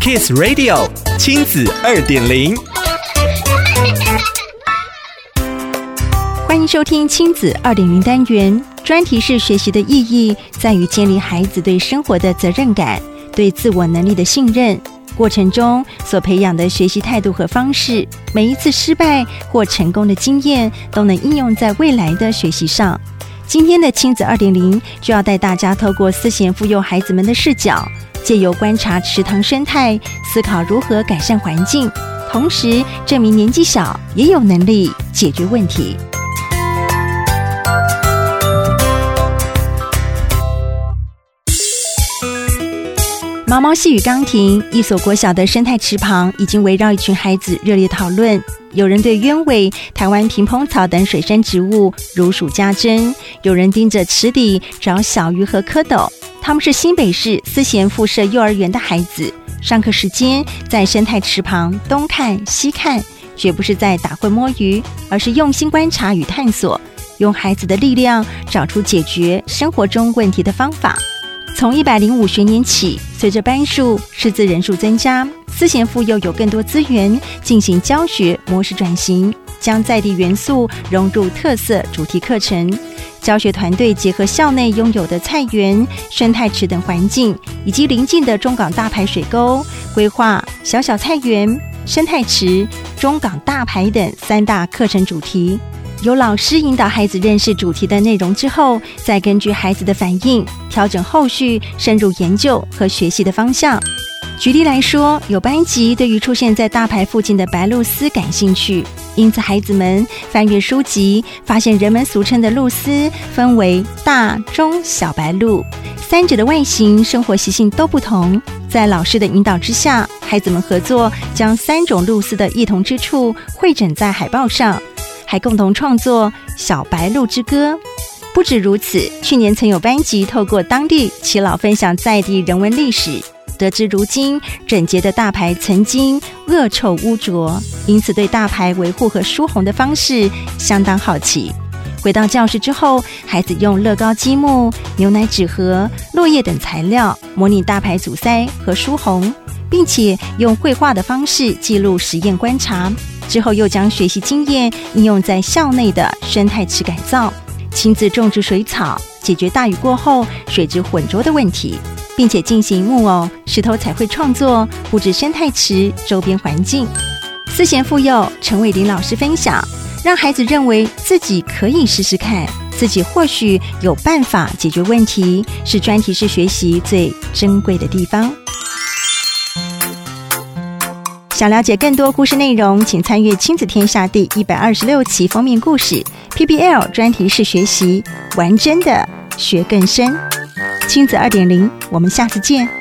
Kiss Radio 亲子二点零，欢迎收听亲子二点零单元。专题式学习的意义在于建立孩子对生活的责任感、对自我能力的信任。过程中所培养的学习态度和方式，每一次失败或成功的经验都能应用在未来的学习上。今天的亲子二点零就要带大家透过思贤妇幼孩子们的视角，借由观察池塘生态，思考如何改善环境，同时证明年纪小也有能力解决问题。毛毛细雨刚停，一所国小的生态池旁已经围绕一群孩子热烈讨论。有人对鸢尾、台湾平蓬草等水生植物如数家珍，有人盯着池底找小鱼和蝌蚪。他们是新北市思贤附设幼儿园的孩子，上课时间在生态池旁东看西看，绝不是在打混摸鱼，而是用心观察与探索，用孩子的力量找出解决生活中问题的方法。从一百零五学年起，随着班数、师资人数增加，思贤附幼有更多资源进行教学模式转型，将在地元素融入特色主题课程。教学团队结合校内拥有的菜园、生态池等环境，以及邻近的中港大排水沟，规划小小菜园、生态池、中港大排等三大课程主题。由老师引导孩子认识主题的内容之后，再根据孩子的反应调整后续深入研究和学习的方向。举例来说，有班级对于出现在大排附近的白鹭鸶感兴趣，因此孩子们翻阅书籍，发现人们俗称的鹭鸶分为大、中、小白鹭，三者的外形、生活习性都不同。在老师的引导之下，孩子们合作将三种鹭鸶的异同之处绘整在海报上。还共同创作《小白鹭之歌》。不止如此，去年曾有班级透过当地耆老分享在地人文历史，得知如今整洁的大排曾经恶臭污浊，因此对大排维护和疏洪的方式相当好奇。回到教室之后，孩子用乐高积木、牛奶纸盒、落叶等材料模拟大排阻塞和疏洪，并且用绘画的方式记录实验观察。之后又将学习经验应用在校内的生态池改造，亲自种植水草，解决大雨过后水质浑浊的问题，并且进行木偶、石头彩绘创作，布置生态池周边环境。思贤妇幼陈伟林老师分享，让孩子认为自己可以试试看，自己或许有办法解决问题，是专题式学习最珍贵的地方。想了解更多故事内容，请参阅《亲子天下》第一百二十六期封面故事 PBL 专题式学习，玩真的学更深。亲子二点零，我们下次见。